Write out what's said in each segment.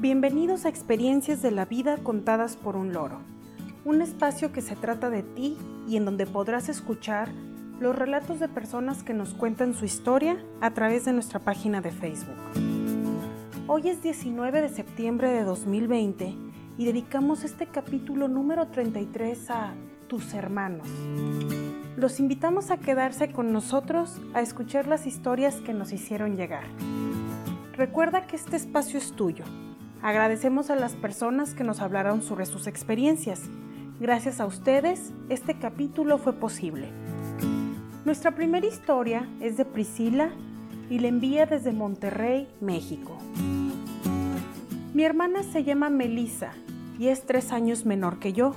Bienvenidos a Experiencias de la Vida contadas por un loro, un espacio que se trata de ti y en donde podrás escuchar los relatos de personas que nos cuentan su historia a través de nuestra página de Facebook. Hoy es 19 de septiembre de 2020 y dedicamos este capítulo número 33 a tus hermanos. Los invitamos a quedarse con nosotros a escuchar las historias que nos hicieron llegar. Recuerda que este espacio es tuyo Agradecemos a las personas que nos hablaron sobre sus experiencias. Gracias a ustedes, este capítulo fue posible. Nuestra primera historia es de Priscila y la envía desde Monterrey, México. Mi hermana se llama Melissa y es tres años menor que yo.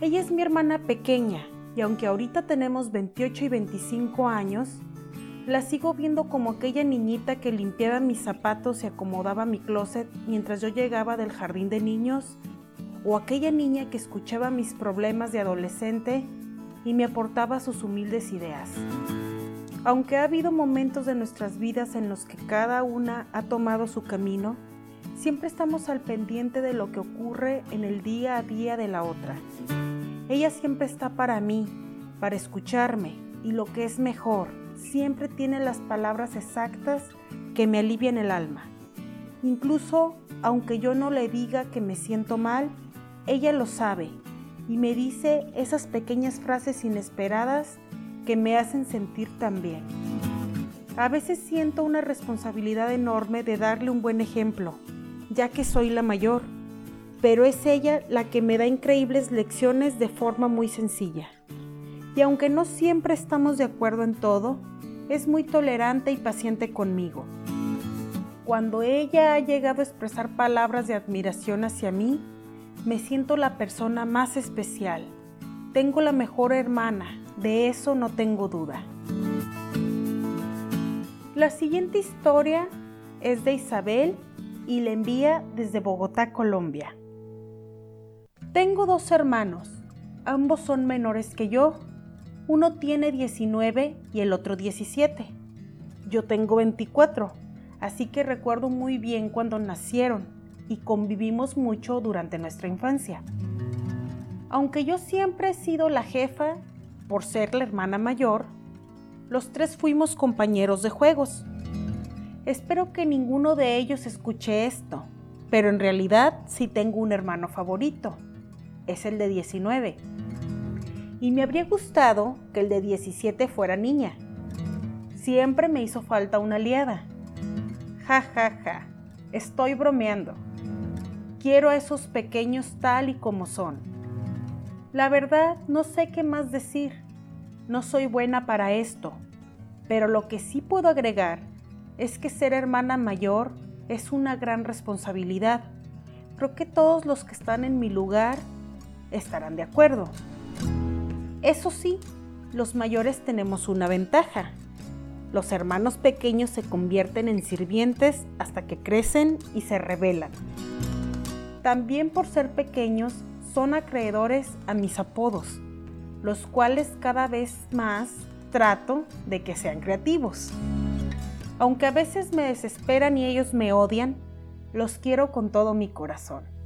Ella es mi hermana pequeña y aunque ahorita tenemos 28 y 25 años, la sigo viendo como aquella niñita que limpiaba mis zapatos y acomodaba mi closet mientras yo llegaba del jardín de niños, o aquella niña que escuchaba mis problemas de adolescente y me aportaba sus humildes ideas. Aunque ha habido momentos de nuestras vidas en los que cada una ha tomado su camino, siempre estamos al pendiente de lo que ocurre en el día a día de la otra. Ella siempre está para mí, para escucharme y lo que es mejor, siempre tiene las palabras exactas que me alivian el alma. Incluso aunque yo no le diga que me siento mal, ella lo sabe y me dice esas pequeñas frases inesperadas que me hacen sentir tan bien. A veces siento una responsabilidad enorme de darle un buen ejemplo, ya que soy la mayor, pero es ella la que me da increíbles lecciones de forma muy sencilla. Y aunque no siempre estamos de acuerdo en todo, es muy tolerante y paciente conmigo. Cuando ella ha llegado a expresar palabras de admiración hacia mí, me siento la persona más especial. Tengo la mejor hermana, de eso no tengo duda. La siguiente historia es de Isabel y la envía desde Bogotá, Colombia. Tengo dos hermanos, ambos son menores que yo uno tiene 19 y el otro 17. Yo tengo 24, así que recuerdo muy bien cuando nacieron y convivimos mucho durante nuestra infancia. Aunque yo siempre he sido la jefa por ser la hermana mayor, los tres fuimos compañeros de juegos. Espero que ninguno de ellos escuche esto, pero en realidad sí tengo un hermano favorito. Es el de 19 y me habría gustado que el de 17 fuera niña. Siempre me hizo falta una aliada. Ja, ja, ja, estoy bromeando. Quiero a esos pequeños tal y como son. La verdad, no sé qué más decir. No soy buena para esto. Pero lo que sí puedo agregar es que ser hermana mayor es una gran responsabilidad. Creo que todos los que están en mi lugar estarán de acuerdo. Eso sí, los mayores tenemos una ventaja. Los hermanos pequeños se convierten en sirvientes hasta que crecen y se rebelan. También por ser pequeños son acreedores a mis apodos, los cuales cada vez más trato de que sean creativos. Aunque a veces me desesperan y ellos me odian, los quiero con todo mi corazón.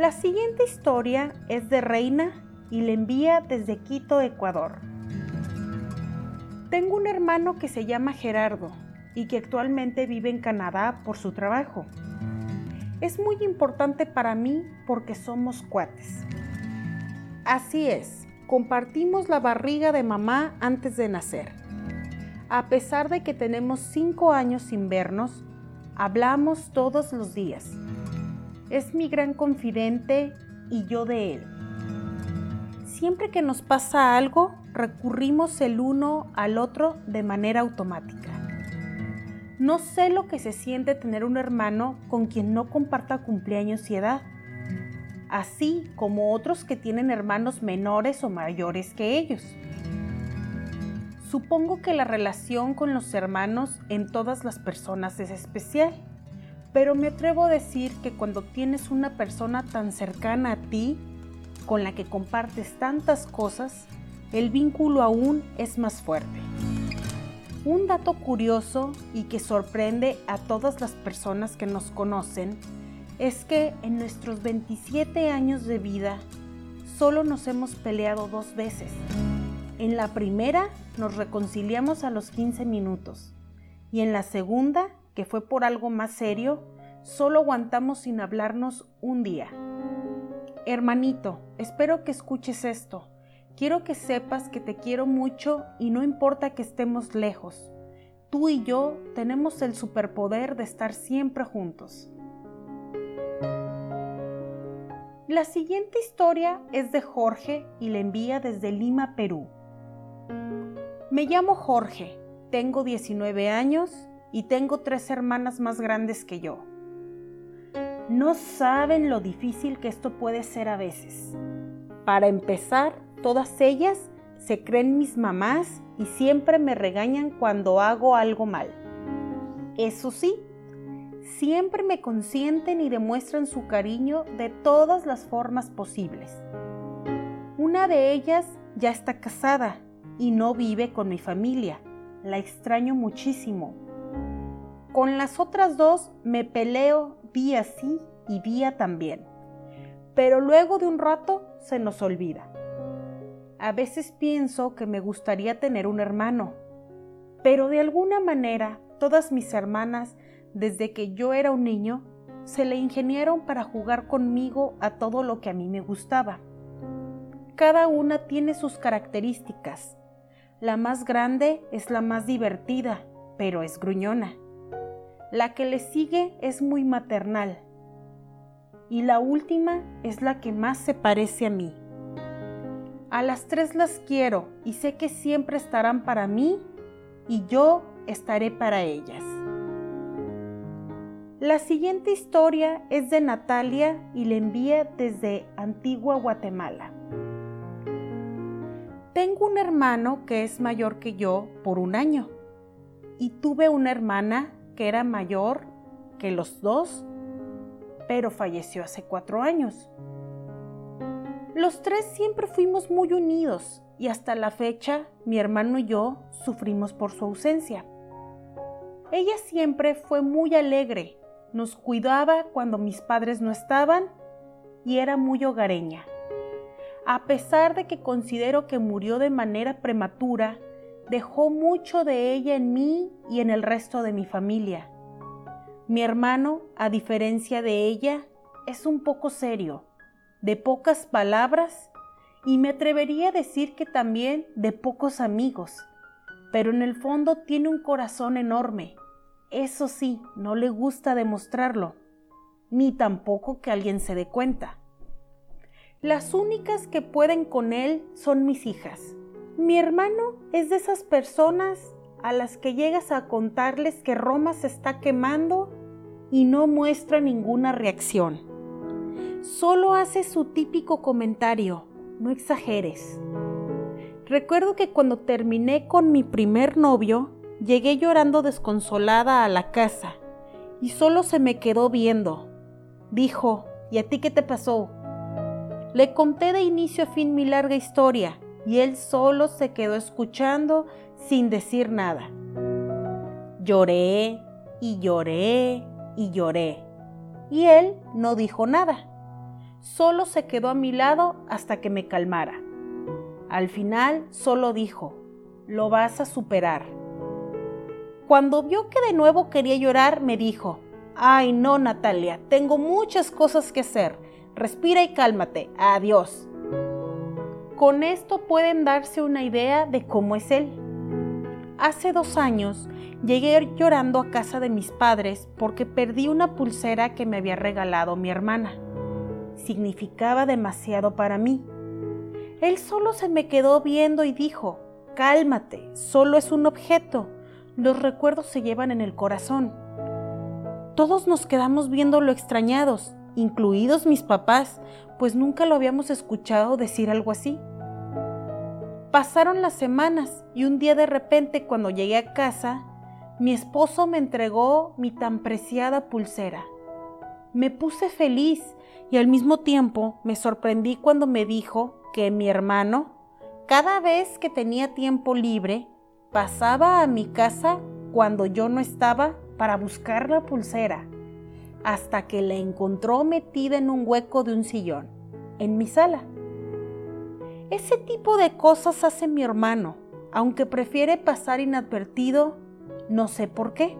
La siguiente historia es de Reina y le envía desde Quito, Ecuador. Tengo un hermano que se llama Gerardo y que actualmente vive en Canadá por su trabajo. Es muy importante para mí porque somos cuates. Así es, compartimos la barriga de mamá antes de nacer. A pesar de que tenemos cinco años sin vernos, hablamos todos los días es mi gran confidente y yo de él. Siempre que nos pasa algo, recurrimos el uno al otro de manera automática. No sé lo que se siente tener un hermano con quien no comparta cumpleaños y edad, así como otros que tienen hermanos menores o mayores que ellos. Supongo que la relación con los hermanos en todas las personas es especial pero me atrevo a decir que cuando tienes una persona tan cercana a ti, con la que compartes tantas cosas, el vínculo aún es más fuerte. Un dato curioso y que sorprende a todas las personas que nos conocen es que en nuestros 27 años de vida solo nos hemos peleado dos veces. En la primera nos reconciliamos a los 15 minutos y en la segunda, que fue por algo más serio, solo aguantamos sin hablarnos un día. Hermanito, espero que escuches esto. Quiero que sepas que te quiero mucho y no importa que estemos lejos. Tú y yo tenemos el superpoder de estar siempre juntos. La siguiente historia es de Jorge y la envía desde Lima, Perú. Me llamo Jorge, tengo 19 años y tengo tres hermanas más grandes que yo. No saben lo difícil que esto puede ser a veces. Para empezar, todas ellas se creen mis mamás y siempre me regañan cuando hago algo mal. Eso sí, siempre me consienten y demuestran su cariño de todas las formas posibles. Una de ellas ya está casada y no vive con mi familia. La extraño muchísimo. Con las otras dos me peleo día sí y día también. Pero luego de un rato se nos olvida. A veces pienso que me gustaría tener un hermano, pero de alguna manera todas mis hermanas, desde que yo era un niño, se le ingeniaron para jugar conmigo a todo lo que a mí me gustaba. Cada una tiene sus características. La más grande es la más divertida, pero es gruñona. La que le sigue es muy maternal. Y la última es la que más se parece a mí. A las tres las quiero y sé que siempre estarán para mí y yo estaré para ellas. La siguiente historia es de Natalia y la envía desde Antigua Guatemala. Tengo un hermano que es mayor que yo por un año y tuve una hermana que era mayor que los dos, pero falleció hace cuatro años. Los tres siempre fuimos muy unidos y hasta la fecha mi hermano y yo sufrimos por su ausencia. Ella siempre fue muy alegre, nos cuidaba cuando mis padres no estaban y era muy hogareña. A pesar de que considero que murió de manera prematura, dejó mucho de ella en mí y en el resto de mi familia. Mi hermano, a diferencia de ella, es un poco serio, de pocas palabras y me atrevería a decir que también de pocos amigos, pero en el fondo tiene un corazón enorme. Eso sí, no le gusta demostrarlo, ni tampoco que alguien se dé cuenta. Las únicas que pueden con él son mis hijas. Mi hermano es de esas personas a las que llegas a contarles que Roma se está quemando y no muestra ninguna reacción. Solo hace su típico comentario, no exageres. Recuerdo que cuando terminé con mi primer novio, llegué llorando desconsolada a la casa y solo se me quedó viendo. Dijo, ¿y a ti qué te pasó? Le conté de inicio a fin mi larga historia y él solo se quedó escuchando sin decir nada. Lloré y lloré y lloré. Y él no dijo nada. Solo se quedó a mi lado hasta que me calmara. Al final solo dijo, lo vas a superar. Cuando vio que de nuevo quería llorar, me dijo, ay no Natalia, tengo muchas cosas que hacer. Respira y cálmate. Adiós. Con esto pueden darse una idea de cómo es él. Hace dos años llegué llorando a casa de mis padres porque perdí una pulsera que me había regalado mi hermana. Significaba demasiado para mí. Él solo se me quedó viendo y dijo, cálmate, solo es un objeto. Los recuerdos se llevan en el corazón. Todos nos quedamos viéndolo extrañados, incluidos mis papás, pues nunca lo habíamos escuchado decir algo así. Pasaron las semanas y un día de repente cuando llegué a casa, mi esposo me entregó mi tan preciada pulsera. Me puse feliz y al mismo tiempo me sorprendí cuando me dijo que mi hermano, cada vez que tenía tiempo libre, pasaba a mi casa cuando yo no estaba para buscar la pulsera, hasta que la encontró metida en un hueco de un sillón, en mi sala. Ese tipo de cosas hace mi hermano, aunque prefiere pasar inadvertido, no sé por qué.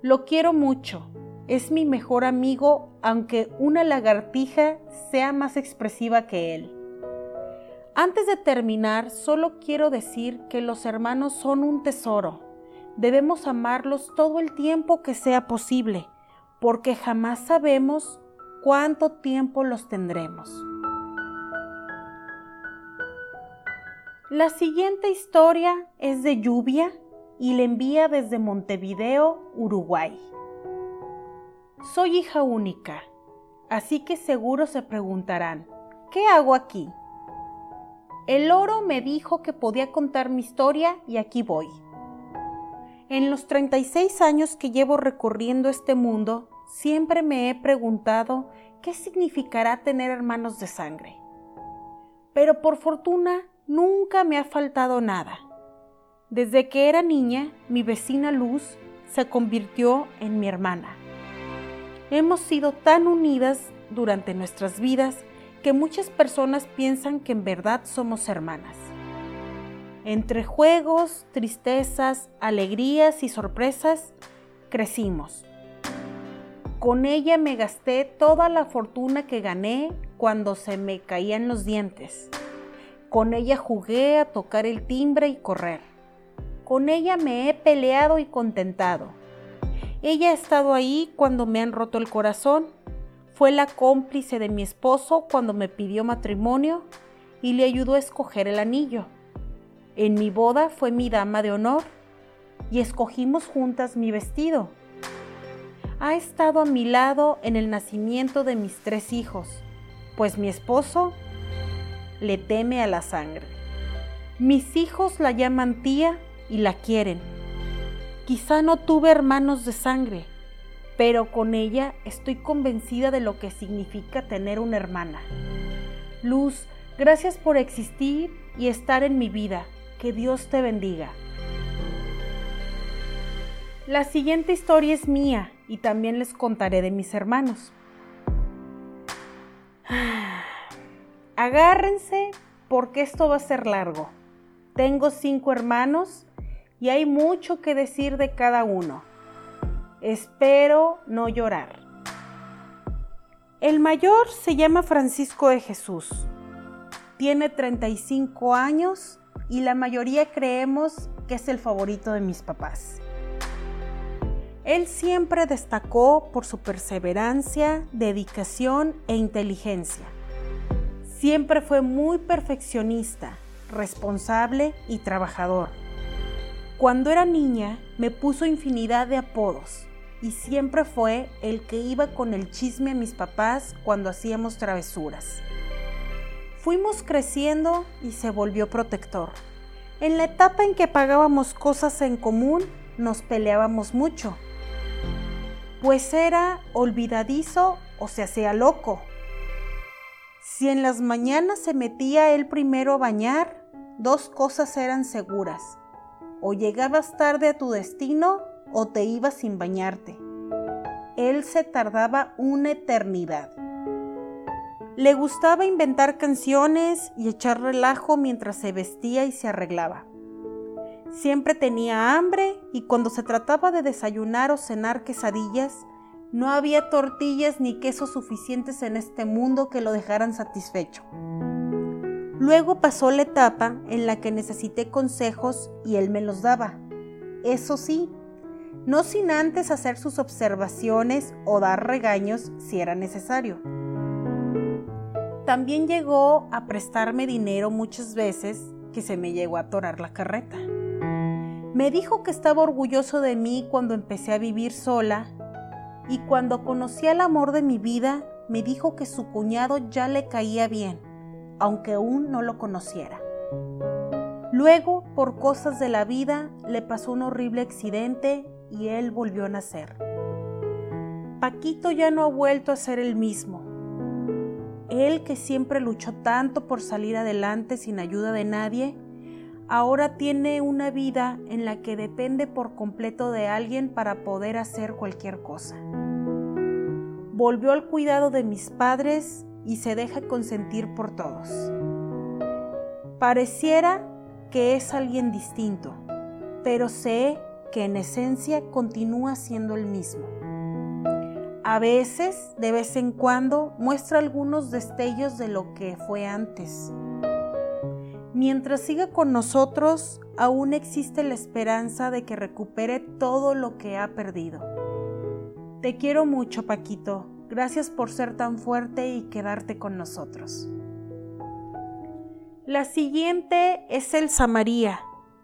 Lo quiero mucho, es mi mejor amigo, aunque una lagartija sea más expresiva que él. Antes de terminar, solo quiero decir que los hermanos son un tesoro. Debemos amarlos todo el tiempo que sea posible, porque jamás sabemos cuánto tiempo los tendremos. La siguiente historia es de lluvia y le envía desde Montevideo, Uruguay. Soy hija única, así que seguro se preguntarán, ¿qué hago aquí? El oro me dijo que podía contar mi historia y aquí voy. En los 36 años que llevo recorriendo este mundo, siempre me he preguntado qué significará tener hermanos de sangre. Pero por fortuna nunca me ha faltado nada. Desde que era niña, mi vecina Luz se convirtió en mi hermana. Hemos sido tan unidas durante nuestras vidas que muchas personas piensan que en verdad somos hermanas. Entre juegos, tristezas, alegrías y sorpresas, crecimos. Con ella me gasté toda la fortuna que gané cuando se me caían los dientes. Con ella jugué a tocar el timbre y correr. Con ella me he peleado y contentado. Ella ha estado ahí cuando me han roto el corazón. Fue la cómplice de mi esposo cuando me pidió matrimonio y le ayudó a escoger el anillo. En mi boda fue mi dama de honor y escogimos juntas mi vestido. Ha estado a mi lado en el nacimiento de mis tres hijos, pues mi esposo le teme a la sangre. Mis hijos la llaman tía y la quieren. Quizá no tuve hermanos de sangre, pero con ella estoy convencida de lo que significa tener una hermana. Luz, gracias por existir y estar en mi vida. Que Dios te bendiga. La siguiente historia es mía y también les contaré de mis hermanos. Agárrense porque esto va a ser largo. Tengo cinco hermanos y hay mucho que decir de cada uno. Espero no llorar. El mayor se llama Francisco de Jesús. Tiene 35 años y la mayoría creemos que es el favorito de mis papás. Él siempre destacó por su perseverancia, dedicación e inteligencia. Siempre fue muy perfeccionista, responsable y trabajador. Cuando era niña me puso infinidad de apodos y siempre fue el que iba con el chisme a mis papás cuando hacíamos travesuras. Fuimos creciendo y se volvió protector. En la etapa en que pagábamos cosas en común, nos peleábamos mucho, pues era olvidadizo o se hacía loco. Si en las mañanas se metía él primero a bañar, dos cosas eran seguras. O llegabas tarde a tu destino o te ibas sin bañarte. Él se tardaba una eternidad. Le gustaba inventar canciones y echar relajo mientras se vestía y se arreglaba. Siempre tenía hambre y cuando se trataba de desayunar o cenar quesadillas, no había tortillas ni quesos suficientes en este mundo que lo dejaran satisfecho. Luego pasó la etapa en la que necesité consejos y él me los daba. Eso sí, no sin antes hacer sus observaciones o dar regaños si era necesario. También llegó a prestarme dinero muchas veces que se me llegó a atorar la carreta. Me dijo que estaba orgulloso de mí cuando empecé a vivir sola y cuando conocí al amor de mi vida me dijo que su cuñado ya le caía bien, aunque aún no lo conociera. Luego, por cosas de la vida, le pasó un horrible accidente y él volvió a nacer. Paquito ya no ha vuelto a ser el mismo. Él que siempre luchó tanto por salir adelante sin ayuda de nadie, ahora tiene una vida en la que depende por completo de alguien para poder hacer cualquier cosa. Volvió al cuidado de mis padres y se deja consentir por todos. Pareciera que es alguien distinto, pero sé que en esencia continúa siendo el mismo. A veces, de vez en cuando, muestra algunos destellos de lo que fue antes. Mientras siga con nosotros, aún existe la esperanza de que recupere todo lo que ha perdido. Te quiero mucho, Paquito. Gracias por ser tan fuerte y quedarte con nosotros. La siguiente es Elsa María.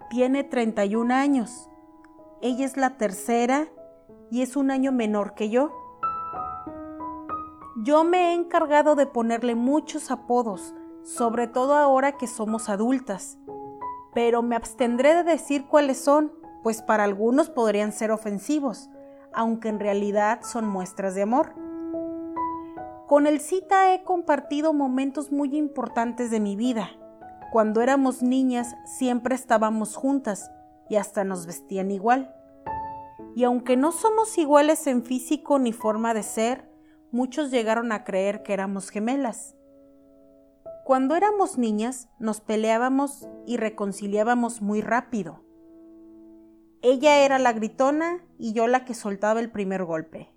Tiene 31 años. Ella es la tercera y es un año menor que yo. Yo me he encargado de ponerle muchos apodos, sobre todo ahora que somos adultas, pero me abstendré de decir cuáles son, pues para algunos podrían ser ofensivos, aunque en realidad son muestras de amor. Con el cita he compartido momentos muy importantes de mi vida. Cuando éramos niñas siempre estábamos juntas y hasta nos vestían igual. Y aunque no somos iguales en físico ni forma de ser, muchos llegaron a creer que éramos gemelas. Cuando éramos niñas nos peleábamos y reconciliábamos muy rápido. Ella era la gritona y yo la que soltaba el primer golpe.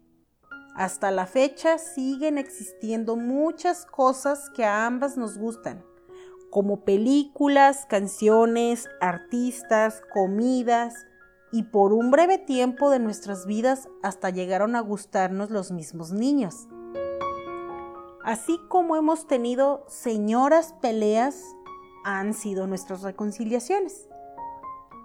Hasta la fecha siguen existiendo muchas cosas que a ambas nos gustan como películas, canciones, artistas, comidas, y por un breve tiempo de nuestras vidas hasta llegaron a gustarnos los mismos niños. Así como hemos tenido señoras peleas, han sido nuestras reconciliaciones.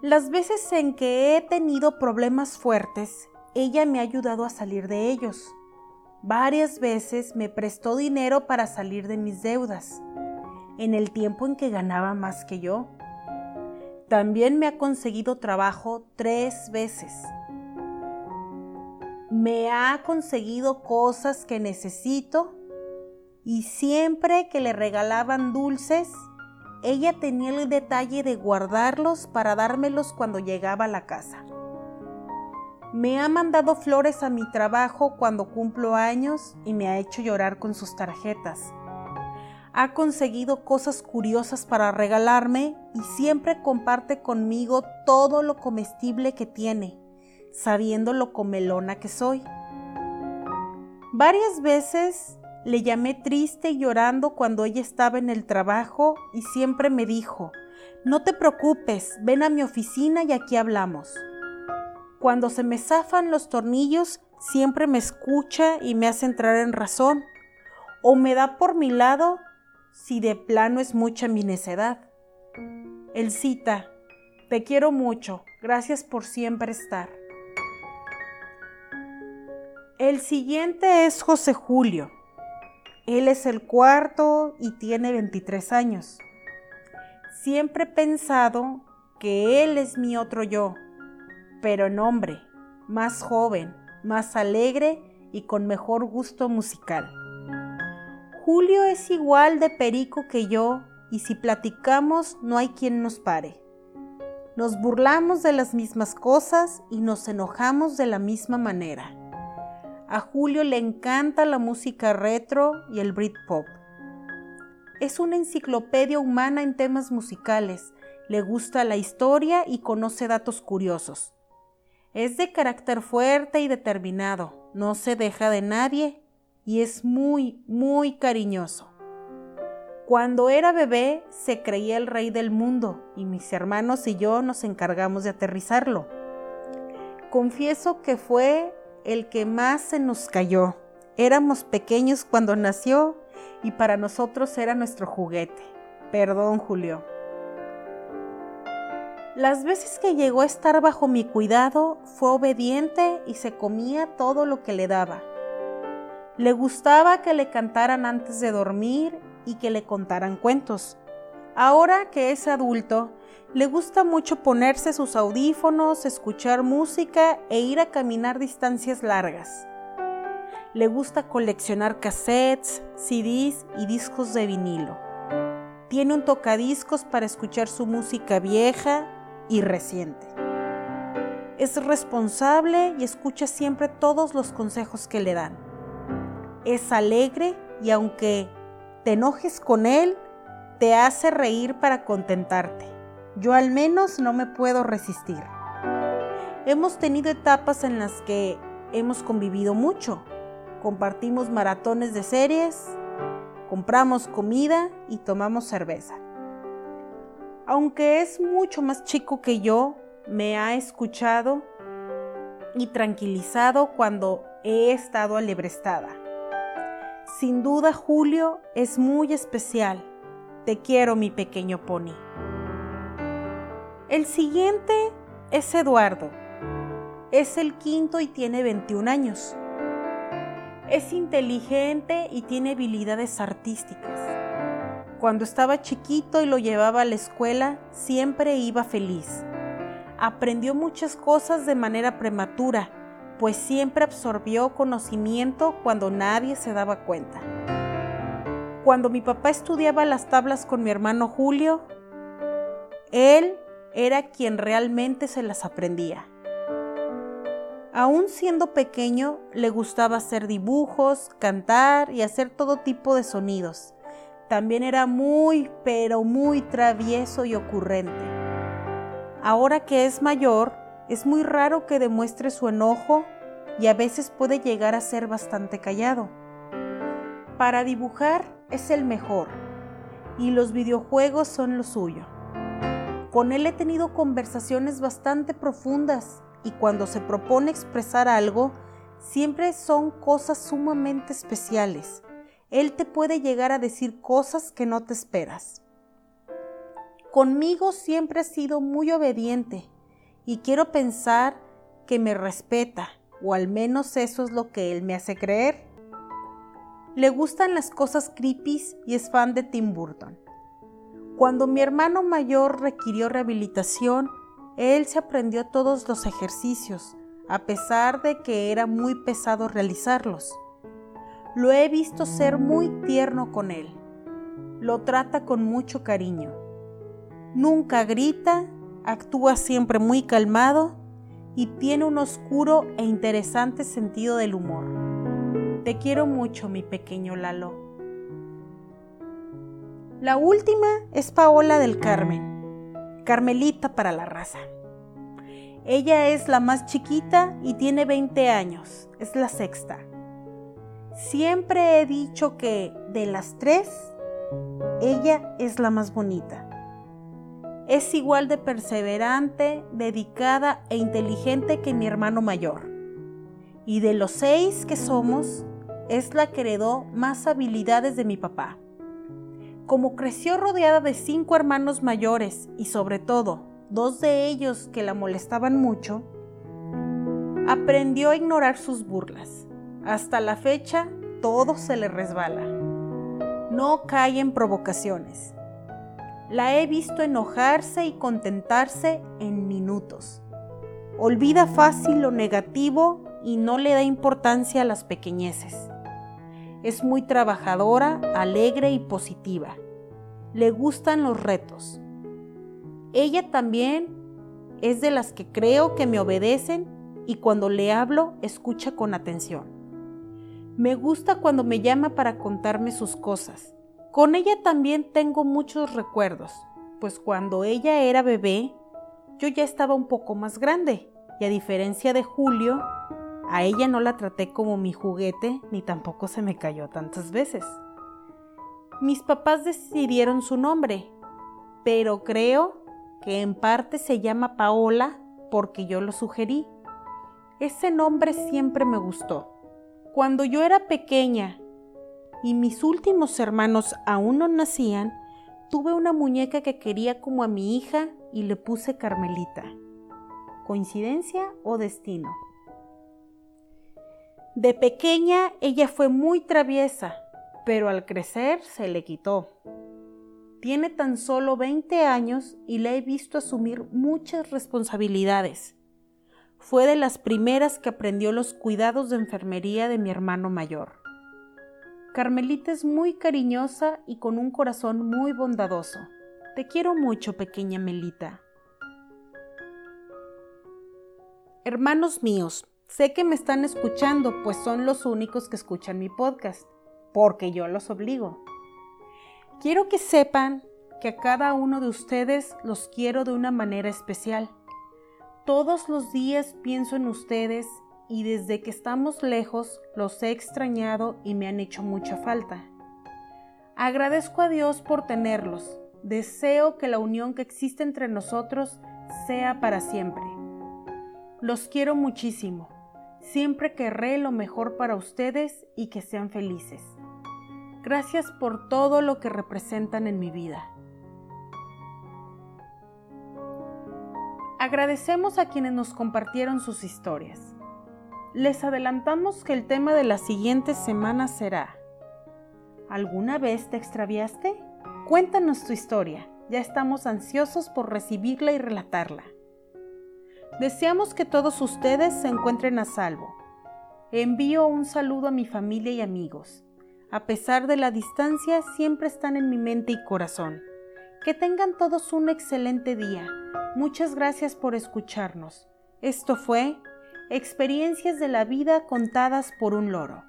Las veces en que he tenido problemas fuertes, ella me ha ayudado a salir de ellos. Varias veces me prestó dinero para salir de mis deudas en el tiempo en que ganaba más que yo. También me ha conseguido trabajo tres veces. Me ha conseguido cosas que necesito y siempre que le regalaban dulces, ella tenía el detalle de guardarlos para dármelos cuando llegaba a la casa. Me ha mandado flores a mi trabajo cuando cumplo años y me ha hecho llorar con sus tarjetas ha conseguido cosas curiosas para regalarme y siempre comparte conmigo todo lo comestible que tiene, sabiendo lo comelona que soy. Varias veces le llamé triste y llorando cuando ella estaba en el trabajo y siempre me dijo, no te preocupes, ven a mi oficina y aquí hablamos. Cuando se me zafan los tornillos, siempre me escucha y me hace entrar en razón. O me da por mi lado si de plano es mucha mi necedad. El cita, te quiero mucho, gracias por siempre estar. El siguiente es José Julio. Él es el cuarto y tiene 23 años. Siempre he pensado que él es mi otro yo, pero en hombre, más joven, más alegre y con mejor gusto musical. Julio es igual de perico que yo y si platicamos no hay quien nos pare. Nos burlamos de las mismas cosas y nos enojamos de la misma manera. A Julio le encanta la música retro y el Britpop. Es una enciclopedia humana en temas musicales, le gusta la historia y conoce datos curiosos. Es de carácter fuerte y determinado, no se deja de nadie y es muy, muy cariñoso. Cuando era bebé se creía el rey del mundo y mis hermanos y yo nos encargamos de aterrizarlo. Confieso que fue el que más se nos cayó. Éramos pequeños cuando nació y para nosotros era nuestro juguete. Perdón, Julio. Las veces que llegó a estar bajo mi cuidado fue obediente y se comía todo lo que le daba. Le gustaba que le cantaran antes de dormir y que le contaran cuentos. Ahora que es adulto, le gusta mucho ponerse sus audífonos, escuchar música e ir a caminar distancias largas. Le gusta coleccionar cassettes, CDs y discos de vinilo. Tiene un tocadiscos para escuchar su música vieja y reciente. Es responsable y escucha siempre todos los consejos que le dan. Es alegre y aunque te enojes con él, te hace reír para contentarte. Yo al menos no me puedo resistir. Hemos tenido etapas en las que hemos convivido mucho. Compartimos maratones de series, compramos comida y tomamos cerveza. Aunque es mucho más chico que yo, me ha escuchado y tranquilizado cuando he estado alebrestada. Sin duda, Julio es muy especial. Te quiero, mi pequeño pony. El siguiente es Eduardo. Es el quinto y tiene 21 años. Es inteligente y tiene habilidades artísticas. Cuando estaba chiquito y lo llevaba a la escuela, siempre iba feliz. Aprendió muchas cosas de manera prematura, pues siempre absorbió conocimiento cuando nadie se daba cuenta. Cuando mi papá estudiaba las tablas con mi hermano Julio, él era quien realmente se las aprendía. Aún siendo pequeño, le gustaba hacer dibujos, cantar y hacer todo tipo de sonidos. También era muy, pero muy travieso y ocurrente. Ahora que es mayor, es muy raro que demuestre su enojo y a veces puede llegar a ser bastante callado. Para dibujar es el mejor y los videojuegos son lo suyo. Con él he tenido conversaciones bastante profundas y cuando se propone expresar algo, siempre son cosas sumamente especiales. Él te puede llegar a decir cosas que no te esperas. Conmigo siempre ha sido muy obediente y quiero pensar que me respeta, o al menos eso es lo que él me hace creer. Le gustan las cosas creepy y es fan de Tim Burton. Cuando mi hermano mayor requirió rehabilitación, él se aprendió todos los ejercicios, a pesar de que era muy pesado realizarlos. Lo he visto ser muy tierno con él. Lo trata con mucho cariño. Nunca grita, actúa siempre muy calmado y tiene un oscuro e interesante sentido del humor. Te quiero mucho, mi pequeño Lalo. La última es Paola del Carmen. Carmelita para la raza. Ella es la más chiquita y tiene 20 años, es la sexta. Siempre he dicho que de las tres, ella es la más bonita. Es igual de perseverante, dedicada e inteligente que mi hermano mayor. Y de los seis que somos, es la que heredó más habilidades de mi papá. Como creció rodeada de cinco hermanos mayores y sobre todo dos de ellos que la molestaban mucho, aprendió a ignorar sus burlas. Hasta la fecha, todo se le resbala. No cae en provocaciones. La he visto enojarse y contentarse en minutos. Olvida fácil lo negativo y no le da importancia a las pequeñeces. Es muy trabajadora, alegre y positiva. Le gustan los retos. Ella también es de las que creo que me obedecen y cuando le hablo escucha con atención. Me gusta cuando me llama para contarme sus cosas. Con ella también tengo muchos recuerdos, pues cuando ella era bebé, yo ya estaba un poco más grande y a diferencia de Julio, a ella no la traté como mi juguete ni tampoco se me cayó tantas veces. Mis papás decidieron su nombre, pero creo que en parte se llama Paola porque yo lo sugerí. Ese nombre siempre me gustó. Cuando yo era pequeña y mis últimos hermanos aún no nacían, tuve una muñeca que quería como a mi hija y le puse Carmelita. ¿Coincidencia o destino? De pequeña ella fue muy traviesa, pero al crecer se le quitó. Tiene tan solo 20 años y la he visto asumir muchas responsabilidades. Fue de las primeras que aprendió los cuidados de enfermería de mi hermano mayor. Carmelita es muy cariñosa y con un corazón muy bondadoso. Te quiero mucho, pequeña Melita. Hermanos míos, sé que me están escuchando, pues son los únicos que escuchan mi podcast, porque yo los obligo. Quiero que sepan que a cada uno de ustedes los quiero de una manera especial. Todos los días pienso en ustedes y desde que estamos lejos los he extrañado y me han hecho mucha falta. Agradezco a Dios por tenerlos. Deseo que la unión que existe entre nosotros sea para siempre. Los quiero muchísimo. Siempre querré lo mejor para ustedes y que sean felices. Gracias por todo lo que representan en mi vida. Agradecemos a quienes nos compartieron sus historias. Les adelantamos que el tema de la siguiente semana será ¿Alguna vez te extraviaste? Cuéntanos tu historia. Ya estamos ansiosos por recibirla y relatarla. Deseamos que todos ustedes se encuentren a salvo. Envío un saludo a mi familia y amigos. A pesar de la distancia, siempre están en mi mente y corazón. Que tengan todos un excelente día. Muchas gracias por escucharnos. Esto fue Experiencias de la vida contadas por un loro.